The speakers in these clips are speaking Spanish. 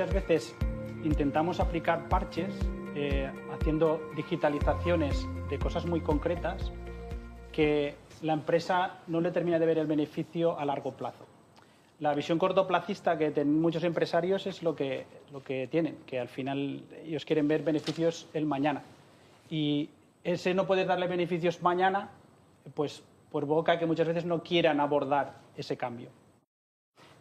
muchas veces intentamos aplicar parches eh, haciendo digitalizaciones de cosas muy concretas que la empresa no le termina de ver el beneficio a largo plazo. La visión cortoplacista que tienen muchos empresarios es lo que, lo que tienen, que al final ellos quieren ver beneficios el mañana. Y ese no poder darle beneficios mañana, pues provoca que muchas veces no quieran abordar ese cambio.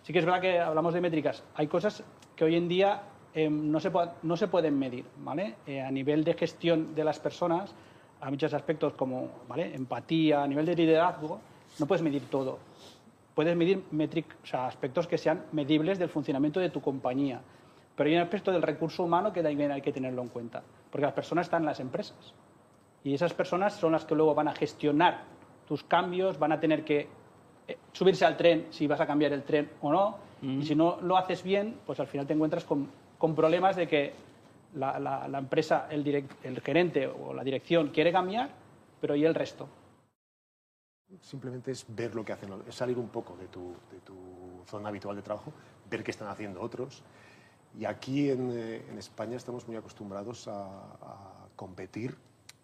Sí que es verdad que hablamos de métricas. Hay cosas que hoy en día eh, no, se no, se pueden medir. ¿vale? Eh, a nivel de gestión de las personas, hay muchos aspectos como empatía, a nivel de liderazgo, no puedes medir todo. Puedes medir sea, aspectos que sean medibles del funcionamiento de tu compañía. Pero hay un aspecto del recurso humano que también hay que tenerlo en cuenta. Porque las personas están en las empresas. Y esas personas son las que luego van a gestionar tus cambios, van a tener que subirse al tren si vas a cambiar el tren o no. Y si no lo haces bien, pues al final te encuentras con, con problemas de que la, la, empresa, el, el gerente o la dirección quiere cambiar, pero ¿y el resto? Simplemente es ver lo que hacen, es salir un poco de tu, de tu zona habitual de trabajo, ver qué están haciendo otros. Y aquí en, eh, en España estamos muy acostumbrados a, a competir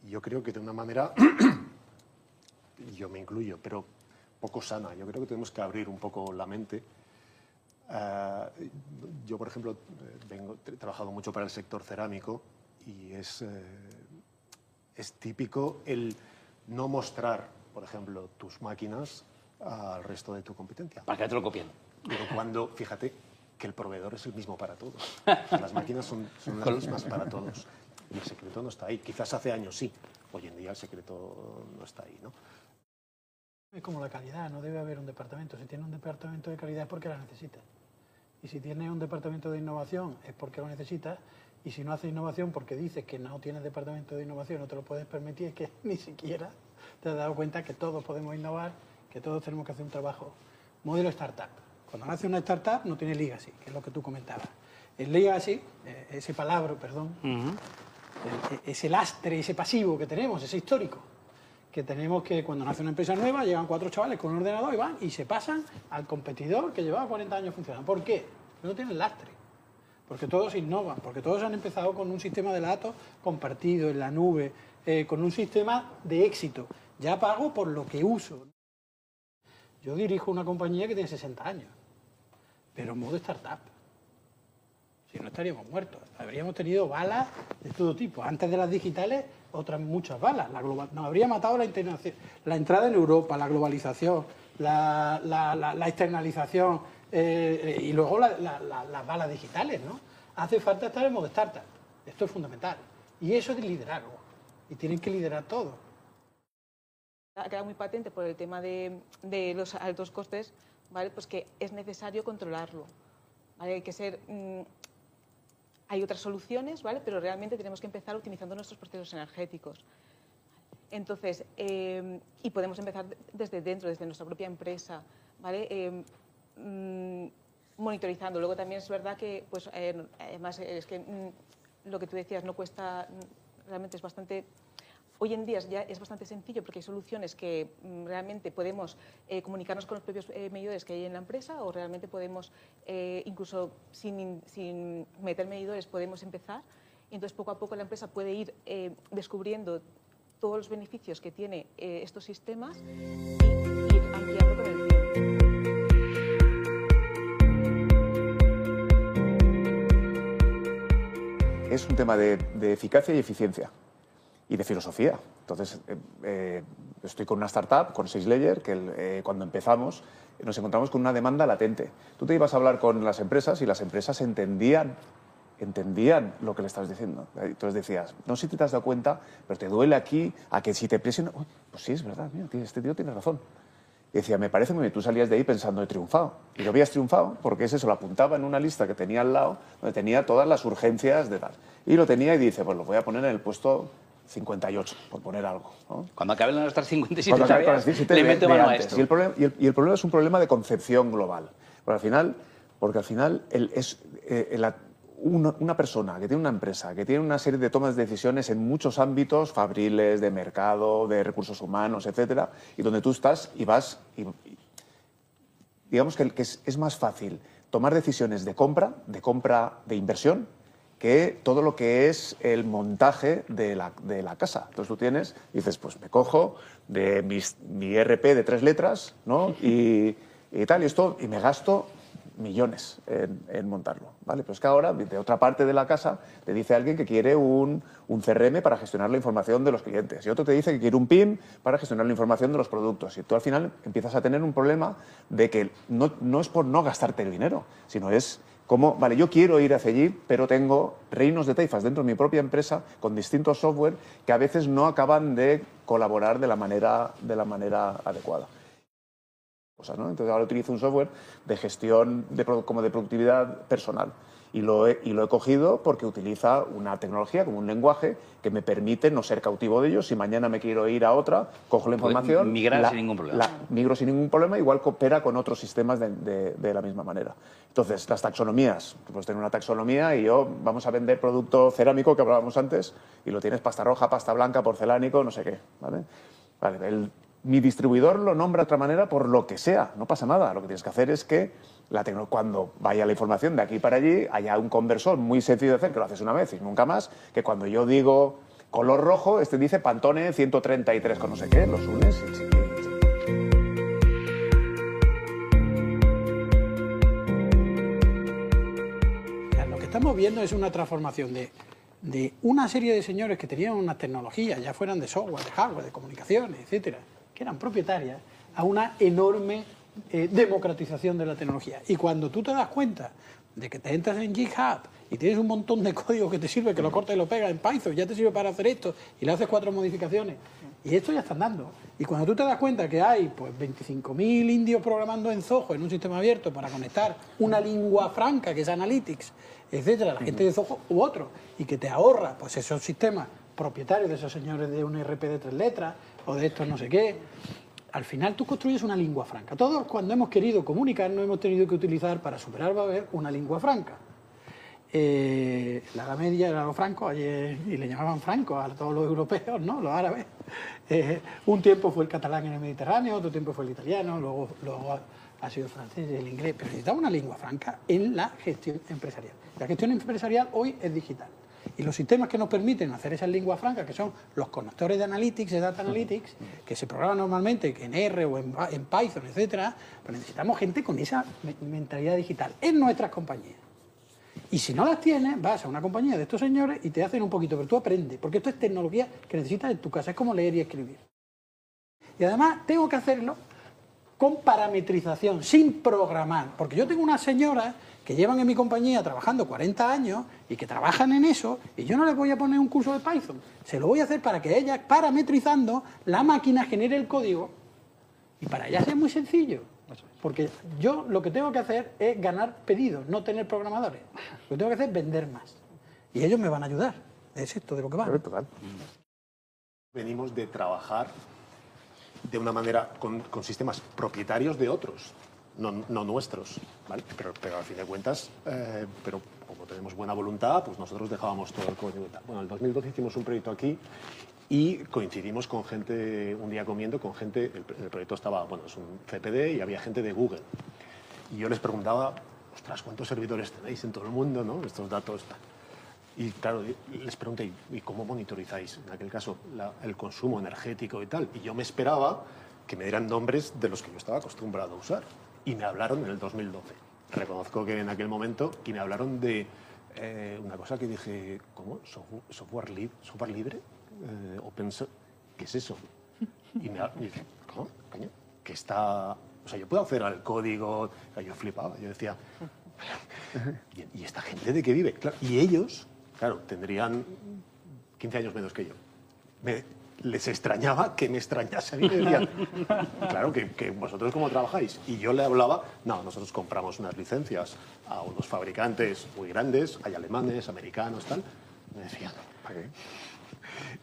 y yo creo que de una manera, yo me incluyo, pero poco sana. Yo creo que tenemos que abrir un poco la mente. Uh, yo, por ejemplo, vengo, he trabajado mucho para el sector cerámico y es, eh, es típico el no mostrar, por ejemplo, tus máquinas al resto de tu competencia. Para que te lo copien. Pero cuando, fíjate, que el proveedor es el mismo para todos. Las máquinas son, son las mismas para todos. Y el secreto no está ahí. Quizás hace años sí. Hoy en día el secreto no está ahí, ¿no? Es como la calidad, no debe haber un departamento. Si tiene un departamento de calidad es porque la necesita. Y si tiene un departamento de innovación es porque lo necesita. Y si no hace innovación porque dices que no tienes departamento de innovación, no te lo puedes permitir, es que ni siquiera te has dado cuenta que todos podemos innovar, que todos tenemos que hacer un trabajo. Modelo startup. Cuando nace una startup no tiene legacy, que es lo que tú comentabas. El legacy, eh, ese palabra, perdón, ese lastre, ese pasivo que tenemos, ese histórico que tenemos que cuando nace una empresa nueva llegan cuatro chavales con un ordenador y van y se pasan al competidor que llevaba 40 años funcionando. ¿Por qué? No tienen lastre. Porque todos innovan, porque todos han empezado con un sistema de datos compartido en la nube, eh, con un sistema de éxito. Ya pago por lo que uso. Yo dirijo una compañía que tiene 60 años, pero en modo startup. No estaríamos muertos. Habríamos tenido balas de todo tipo. Antes de las digitales otras muchas balas. La global, nos habría matado la, la entrada en Europa, la globalización, la, externalización eh, y luego las balas digitales. ¿no? Hace falta estar en modo startup. Esto es fundamental. Y eso es liderazgo. Y tienen que liderar todo. Ha quedado muy patente por el tema de, de los altos costes, ¿vale? pues que es necesario controlarlo. Hay que ser mm, hay otras soluciones, ¿vale? pero realmente tenemos que empezar optimizando nuestros procesos energéticos. Entonces, eh, y podemos empezar desde dentro, desde nuestra propia empresa, ¿vale? Eh, mm, monitorizando. Luego también es verdad que, pues, eh, además, es que mm, lo que tú decías no cuesta, mm, realmente es bastante Hoy en día ya es bastante sencillo porque hay soluciones que mm, realmente podemos eh, comunicarnos con los propios eh, medidores que hay en la empresa o realmente podemos, eh, incluso sin, meter medidores, podemos empezar. entonces, poco a poco la empresa puede ir descubriendo todos los beneficios que tiene estos sistemas y ir ampliando con el tiempo. Es un tema de eficacia y eficiencia y de filosofía. Entonces, eh, eh, estoy con una startup, con SageLayer, que eh, cuando empezamos nos encontramos con una demanda latente. Tú te ibas a hablar con las empresas y las empresas entendían entendían lo que le estabas diciendo. Entonces decías, no sé si te has dado cuenta, pero te duele aquí, a que si te presionan... pues sí, es verdad, este tío tiene razón. Y decía, me parece muy bien, tú salías de ahí pensando, he triunfado. Y lo habías triunfado porque ese se lo apuntaba en una lista que tenía al lado, donde tenía todas las urgencias de tal. Y lo tenía y dice, pues lo voy a poner en el puesto 58, por poner algo. Cuando acaben nuestras 57 tareas, le meto mano a esto. Y el, problema, y, el, problema, es un problema de concepción global. Porque al final, porque al final es, eh, una, persona que tiene una empresa, que tiene una serie de tomas de decisiones en muchos ámbitos, fabriles, de mercado, de recursos humanos, etcétera, y donde tú estás y vas... Y, digamos que, es, es más fácil tomar decisiones de compra, de compra de inversión, que todo lo que es el montaje de la, de la casa. Entonces tú tienes, dices, pues me cojo de mi RP de tres letras, ¿no? Y, y tal, y esto, y me gasto millones en, montarlo. ¿vale? Pero es que ahora, de otra parte de la casa, te dice alguien que quiere un, un, CRM para gestionar la información de los clientes y otro te dice que quiere un PIM para gestionar la información de los productos. Y tú al final empiezas a tener un problema de que no, no es por no gastarte el dinero, sino es como, vale, yo quiero ir hacia allí, pero tengo reinos de taifas dentro de mi propia empresa con distintos software que a veces no acaban de colaborar de la manera, de la manera adecuada. Entonces ahora utilizo un software de gestión de, como de productividad personal y lo, he, y lo he cogido porque utiliza una tecnología como un lenguaje que me permite no ser cautivo de ellos. Si mañana me quiero ir a otra, cojo la información. Migrar sin ningún problema. migro sin ningún problema, igual coopera con otros sistemas de, de, la misma manera. Entonces, las taxonomías. Puedes tener una taxonomía y yo, vamos a vender producto cerámico que hablábamos antes y lo tienes pasta roja, pasta blanca, porcelánico, no sé qué. ¿vale? Vale, el mi distribuidor lo nombra de otra manera por lo que sea, no pasa nada. Lo que tienes que hacer es que la cuando vaya la información de aquí para allí haya un conversor muy sencillo de hacer, que lo haces una vez y nunca más, que cuando yo digo color rojo, este dice Pantone 133 con no sé qué, los unes Lo que estamos viendo es una transformación de, de una serie de señores que tenían unas tecnologías, ya fueran de software, de hardware, de comunicaciones, etcétera, que eran propietarias, a una enorme eh, democratización de la tecnología. Y cuando tú te das cuenta de que te entras en GitHub y tienes un montón de código que te sirve, que lo corta y lo pega en Python, ya te sirve para hacer esto, y le haces cuatro modificaciones, y esto ya está andando. Y cuando tú te das cuenta que hay pues 25.000 indios programando en Zoho en un sistema abierto para conectar una lengua franca que es Analytics, etcétera, la gente de Zoho u otro, y que te ahorra pues esos sistemas propietarios de esos señores de un RP de tres letras, o de esto no sé qué. Al final tú construyes una lengua franca. Todos cuando hemos querido comunicar no hemos tenido que utilizar para superar una lengua franca. Eh, la Edad Media era lo franco y le llamaban franco a todos los europeos, ¿no? los árabes. Eh, un tiempo fue el catalán en el Mediterráneo, otro tiempo fue el italiano, luego, luego ha sido el francés y el inglés, pero necesitaba una lengua franca en la gestión empresarial. La gestión empresarial hoy es digital. Y los sistemas que nos permiten hacer esas lenguas francas, que son los conectores de Analytics, de Data Analytics, que se programan normalmente en R o en, Python, etcétera, pues necesitamos gente con esa mentalidad digital en nuestras compañías. Y si no las tienes, vas a una compañía de estos señores y te hacen un poquito, pero tú aprendes, porque esto es tecnología que necesitas en tu casa, es como leer y escribir. Y además tengo que hacerlo con parametrización, sin programar, porque yo tengo una señora que llevan en mi compañía trabajando 40 años y que trabajan en eso, y yo no les voy a poner un curso de Python. Se lo voy a hacer para que ella, parametrizando, la máquina genere el código. Y para ella es muy sencillo. Porque yo lo que tengo que hacer es ganar pedidos, no tener programadores. Lo que tengo que hacer es vender más. Y ellos me van a ayudar. Es esto de lo que va. Venimos de trabajar de una manera con, con sistemas propietarios de otros no, nuestros, ¿vale? Pero, pero, al fin de cuentas, eh, pero como tenemos buena voluntad, pues nosotros dejábamos todo el código Bueno, en el 2012 hicimos un proyecto aquí y coincidimos con gente, un día comiendo con gente, el, proyecto estaba, bueno, es un CPD y había gente de Google. Y yo les preguntaba, ostras, ¿cuántos servidores tenéis en todo el mundo, no? Estos datos. Y claro, les pregunté, ¿y cómo monitorizáis, en aquel caso, el consumo energético y tal? Y yo me esperaba que me dieran nombres de los que yo estaba acostumbrado a usar y me hablaron en el 2012. Reconozco que en aquel momento y me hablaron de eh, una cosa que dije, ¿cómo? ¿Software, software libre? Eh, open ¿Qué es eso? Y me dije, ¿cómo? ¿Coño? Que está... O sea, yo puedo hacer al código... Yo flipaba, yo decía... ¿Y, esta gente de qué vive? Claro, y ellos, claro, tendrían 15 años menos que yo. Me, les extrañaba que me extrañase a mí. decían, claro, que, vosotros cómo trabajáis. Y yo le hablaba, no, nosotros compramos unas licencias a unos fabricantes muy grandes, hay alemanes, americanos, tal. Me decían, ¿para qué?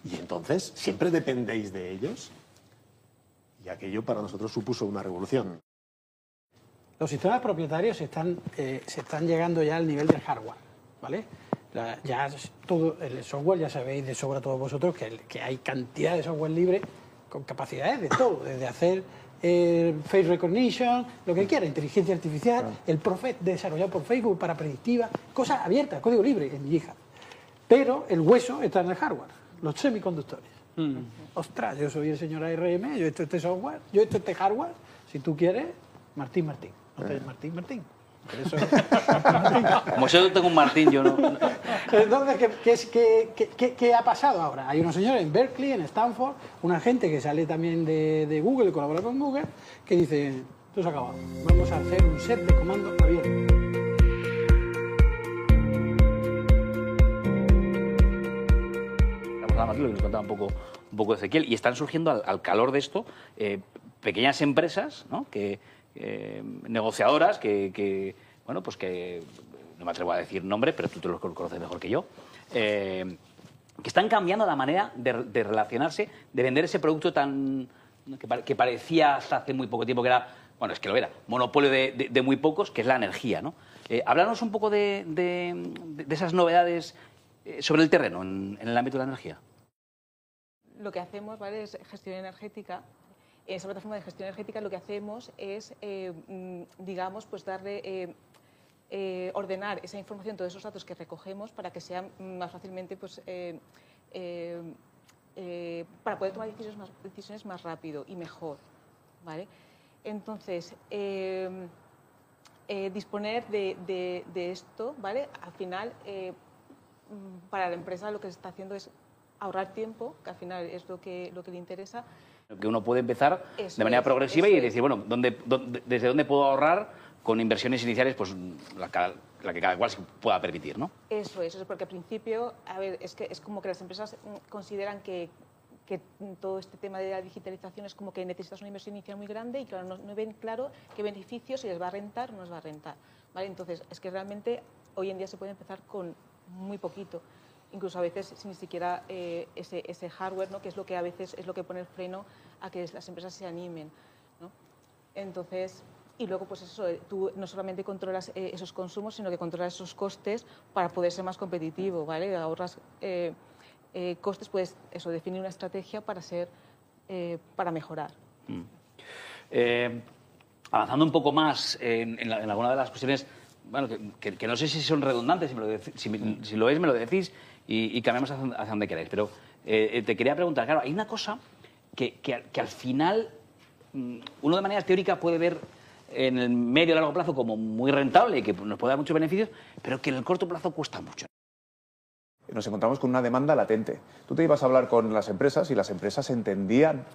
Y entonces, ¿siempre dependéis de ellos? Y aquello para nosotros supuso una revolución. Los sistemas propietarios están, eh, se están llegando ya al nivel del hardware, ¿vale? Ya todo el software, ya sabéis de sobra todos vosotros que, que hay cantidad de software libre con capacidades de todo, desde hacer face recognition, lo que quiera, inteligencia artificial, el Prophet desarrollado por Facebook para predictiva, cosas abiertas, código libre en GitHub. Pero el hueso está en el hardware, los semiconductores. Mm. Ostras, yo soy el señor ARM, yo he hecho este software, yo he hecho este hardware, si tú quieres, Martín Martín. No te Martín Martín. Eso... Como yo tengo un Martín, yo no. Entonces, ¿qué, qué, ha pasado ahora? Hay unos señores en Berkeley, en Stanford, una gente que sale también de, de Google, colabora con Google, que dice: Esto se ha acabado. Vamos a hacer un set de comandos abierto. lo que nos contaba un poco, un poco Ezequiel, y están surgiendo al, calor de esto eh, pequeñas empresas ¿no? que, eh, negociadoras que, bueno, pues que, no me atrevo a decir nombre, pero tú te los conoces mejor que yo, eh, que están cambiando la manera de, relacionarse, de vender ese producto tan que, parecía hasta hace muy poco tiempo que era, bueno, es que lo era, monopolio de, muy pocos, que es la energía, ¿no? Eh, háblanos un poco de, esas novedades sobre el terreno en, en el ámbito de la energía. Lo que hacemos, ¿vale? Es gestión energética en esa plataforma de gestión energética lo que hacemos es, eh, mm, digamos, pues darle, eh, eh, ordenar esa información, todos esos datos que recogemos para que sean más fácilmente, pues, para poder tomar decisiones más, decisiones más rápido y mejor, ¿vale? Entonces, disponer de, esto, ¿vale? Al final, mm, para la empresa lo que se está haciendo es ahorrar tiempo, que al final es lo que, lo que le interesa, que uno puede empezar de manera progresiva y decir, bueno, ¿dónde, desde dónde puedo ahorrar con inversiones iniciales pues la, que cada cual se pueda permitir, ¿no? Eso es, eso es porque al principio, a ver, es que es como que las empresas consideran que, que todo este tema de la digitalización es como que necesitas una inversión inicial muy grande y claro, no, ven claro qué beneficios, si les va a rentar o no les va a rentar. ¿vale? Entonces, es que realmente hoy en día se puede empezar con muy poquito incluso a veces sin ni siquiera eh, ese, ese, hardware, ¿no? que es lo que a veces es lo que pone el freno a que las empresas se animen. ¿no? Entonces, y luego, pues eso, eh, tú no solamente controlas eh, esos consumos, sino que controlas esos costes para poder ser más competitivo, ¿vale? Ahorras costes, puedes eso, definir una estrategia para ser, para mejorar. Mm. avanzando un poco más en, en, alguna de las cuestiones, bueno, que, no sé si son redundantes, si, lo, si, si lo es, me lo decís, y, cambiamos hacia, donde queráis. Pero eh, eh, te quería preguntar, claro, hay una cosa que, que, al final mm, uno de manera teórica puede ver en el medio y largo plazo como muy rentable y que nos puede dar muchos beneficios, pero que en el corto plazo cuesta mucho. Nos encontramos con una demanda latente. Tú te ibas a hablar con las empresas y las empresas entendían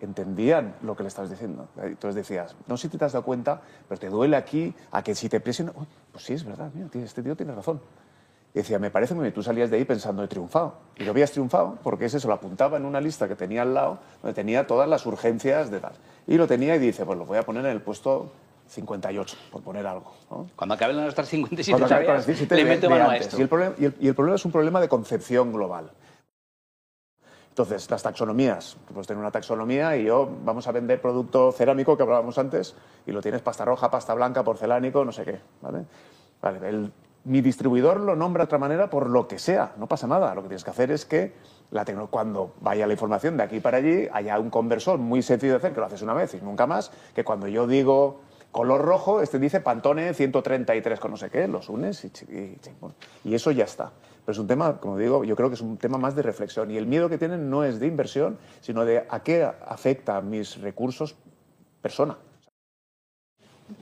entendían lo que le estabas diciendo. Entonces decías, no sé si te has dado cuenta, pero te duele aquí a que si te presiona... pues sí, es verdad, mira, este tío tiene razón. Y decía, me parece muy bien, tú salías de ahí pensando, he triunfado. Y lo habías triunfado porque ese se lo apuntaba en una lista que tenía al lado, donde tenía todas las urgencias de tal. Y lo tenía y dice, pues lo voy a poner en el puesto 58, por poner algo. Cuando acaben nuestras 57 tareas, le meto mano a esto. Y el, problema, y, el, problema es un problema de concepción global. Entonces, las taxonomías. Tú puedes tener una taxonomía y yo vamos a vender producto cerámico que hablábamos antes y lo tienes pasta roja, pasta blanca, porcelánico, no sé qué. ¿vale? Vale, el mi distribuidor lo nombra de otra manera por lo que sea, no pasa nada. Lo que tienes que hacer es que la cuando vaya la información de aquí para allí haya un conversor muy sencillo de hacer, que lo haces una vez y nunca más, que cuando yo digo color rojo, este dice Pantone 133 con no sé qué, los unes y, y, eso ya está. Pero es un tema, como digo, yo creo que es un tema más de reflexión y el miedo que tienen no es de inversión, sino de a qué afecta mis recursos persona.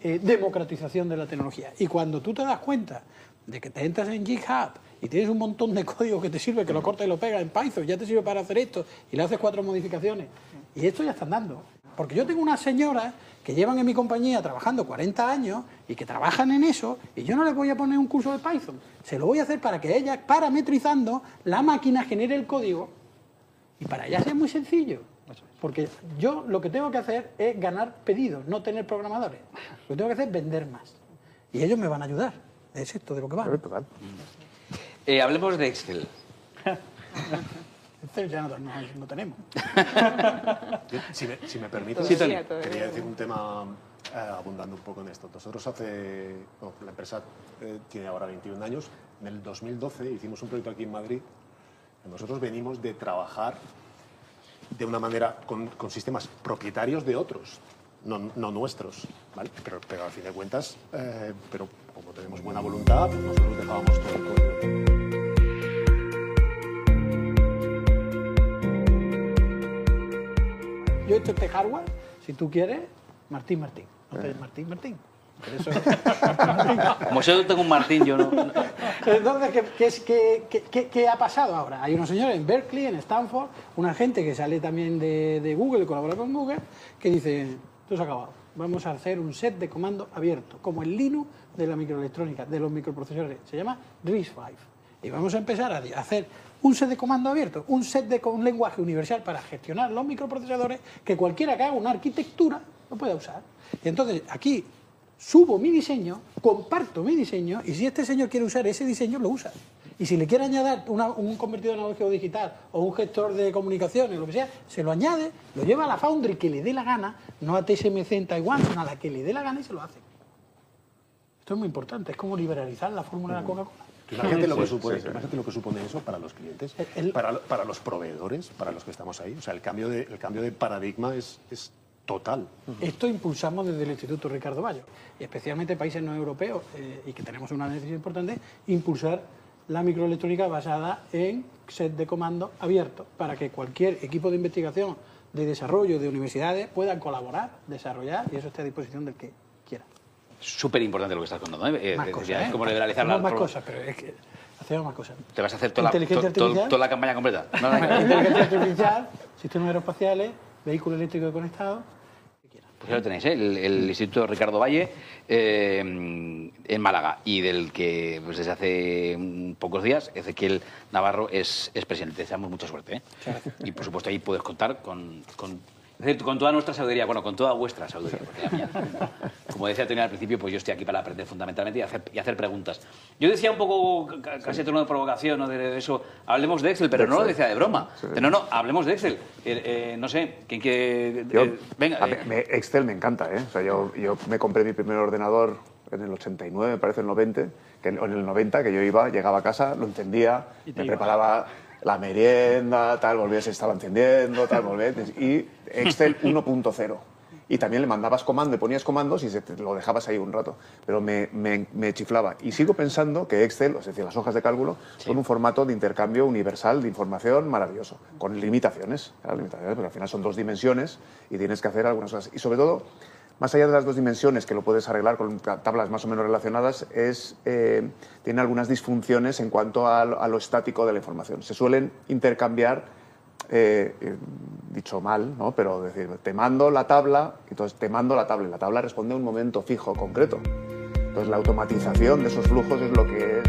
Eh, democratización de la tecnología. Y cuando tú te das cuenta de que te entras en GitHub y tienes un montón de código que te sirve, que lo corta y lo pega en Python, ya te sirve para hacer esto, y le haces cuatro modificaciones. Y esto ya está andando. Porque yo tengo unas señoras que llevan en mi compañía trabajando 40 años y que trabajan en eso, y yo no les voy a poner un curso de Python. Se lo voy a hacer para que ellas, parametrizando, la máquina genere el código. Y para ellas es muy sencillo. Porque yo lo que tengo que hacer es ganar pedidos, no tener programadores. Lo que tengo que hacer es vender más. Y ellos me van a ayudar. Es esto de lo que va. Eh, hablemos de Excel. Excel ya no, tenemos. si, me, si me permites, quería decir un tema eh, abundando un poco en esto. Nosotros hace, la empresa eh, tiene ahora 21 años. En el 2012 hicimos un proyecto aquí en Madrid. Nosotros venimos de trabajar de una manera con, con sistemas propietarios de otros no, no nuestros, ¿vale? Pero, pero al fin de cuentas, eh, pero como tenemos buena voluntad, pues nosotros dejábamos todo el código. Yo esto este hardware, si tú quieres, Martín Martín. No te- Martín Martín. Por eso- Como yo tengo un Martín, yo no. no- Entonces, ¿qué, qué, es- qué- qué- qué- qué ha pasado ahora? Hay unos señores en Berkeley, en Stanford, una gente que sale también de, de Google, colabora con Google, que dice, esto se ha acabado. Vamos a hacer un set de comando abierto, como el Linux de la microelectrónica, de los microprocesadores. Se llama RISC-V. Y vamos a empezar a hacer un set de comando abierto, un set de un lenguaje universal para gestionar los microprocesadores que cualquiera que haga una arquitectura lo pueda usar. Y entonces aquí subo mi diseño, comparto mi diseño y si este señor quiere usar ese diseño, lo usa. Y si le quiere añadir una- un convertidor analógico digital o un gestor de comunicaciones, lo que sea, se lo añade, lo lleva a la foundry que le dé la gana, no a TSMC en Taiwán, sino a la que le dé la gana y se lo hace. Esto es muy importante, es como liberalizar la fórmula de la Coca-Cola. Imagínate, lo que Sí, supone, sí, sí. imagínate lo que supone eso para los clientes, El- para, para los proveedores, para los que estamos ahí. O sea, el cambio de, el cambio de paradigma es, es total. Esto impulsamos desde el Instituto Ricardo Bayo, especialmente países no europeos, eh, y que tenemos una necesidad importante, impulsar la microelectrónica basada en set de comando abierto, para que cualquier equipo de investigación, de desarrollo, de universidades, puedan colaborar, desarrollar, y eso está a disposición del que quiera. Súper importante lo que estás contando. ¿eh? Eh, Más es cosas, decir, ¿eh? es como liberalizar Hacemos la. más cosas, pero es que hacemos más cosas. Te vas a hacer toda la, Inteligencia to- to- artificial. toda la campaña completa. No, no, no. Inteligencia artificial, sistemas aeroespaciales, vehículos eléctricos conectados. Pues ya lo tenéis, ¿eh? el, el Instituto Ricardo Valle eh, en Málaga y del que pues, desde hace pocos días Ezequiel Navarro es, es presidente. Te deseamos mucha suerte. ¿eh? Y por supuesto ahí puedes contar con, con, es decir, con toda nuestra sabiduría, bueno, con toda vuestra sabiduría. Porque la mía, como decía Tony al principio, pues yo estoy aquí para aprender fundamentalmente y hacer, y hacer preguntas. Yo decía un poco, ca- casi a tono de provocación, ¿no? de eso, hablemos de Excel, pero no lo decía de broma. No, no, hablemos de Excel. Eh, eh, no sé, ¿quién quiere...? Yo- eh, venga, eh, me- Excel me encanta, ¿eh? O sea, yo, yo me compré mi primer ordenador en el 89, me parece, en el 90, que en, el 90, que yo iba, llegaba a casa, lo te me preparaba la merienda, tal, volvía, se estaba encendiendo, tal, volvía, y Excel 1.0. Y también le mandabas comando, le ponías comandos y se te- lo dejabas ahí un rato. Pero me, me- me chiflaba. Y sigo pensando que Excel, es decir, las hojas de cálculo, son un formato de intercambio universal de información maravilloso, con limitaciones, limitaciones, porque al final son dos dimensiones y tienes que hacer algunas cosas. Y sobre todo, más allá de las dos dimensiones, que lo puedes arreglar con ta- tablas más o menos relacionadas, es, eh, tiene algunas disfunciones en cuanto a lo estático de la información. Se suelen intercambiar, eh, eh, dicho mal, ¿no? pero decir, te mando la tabla, entonces te mando la tabla, y la tabla responde a un momento fijo, concreto. Entonces la automatización de esos flujos es lo que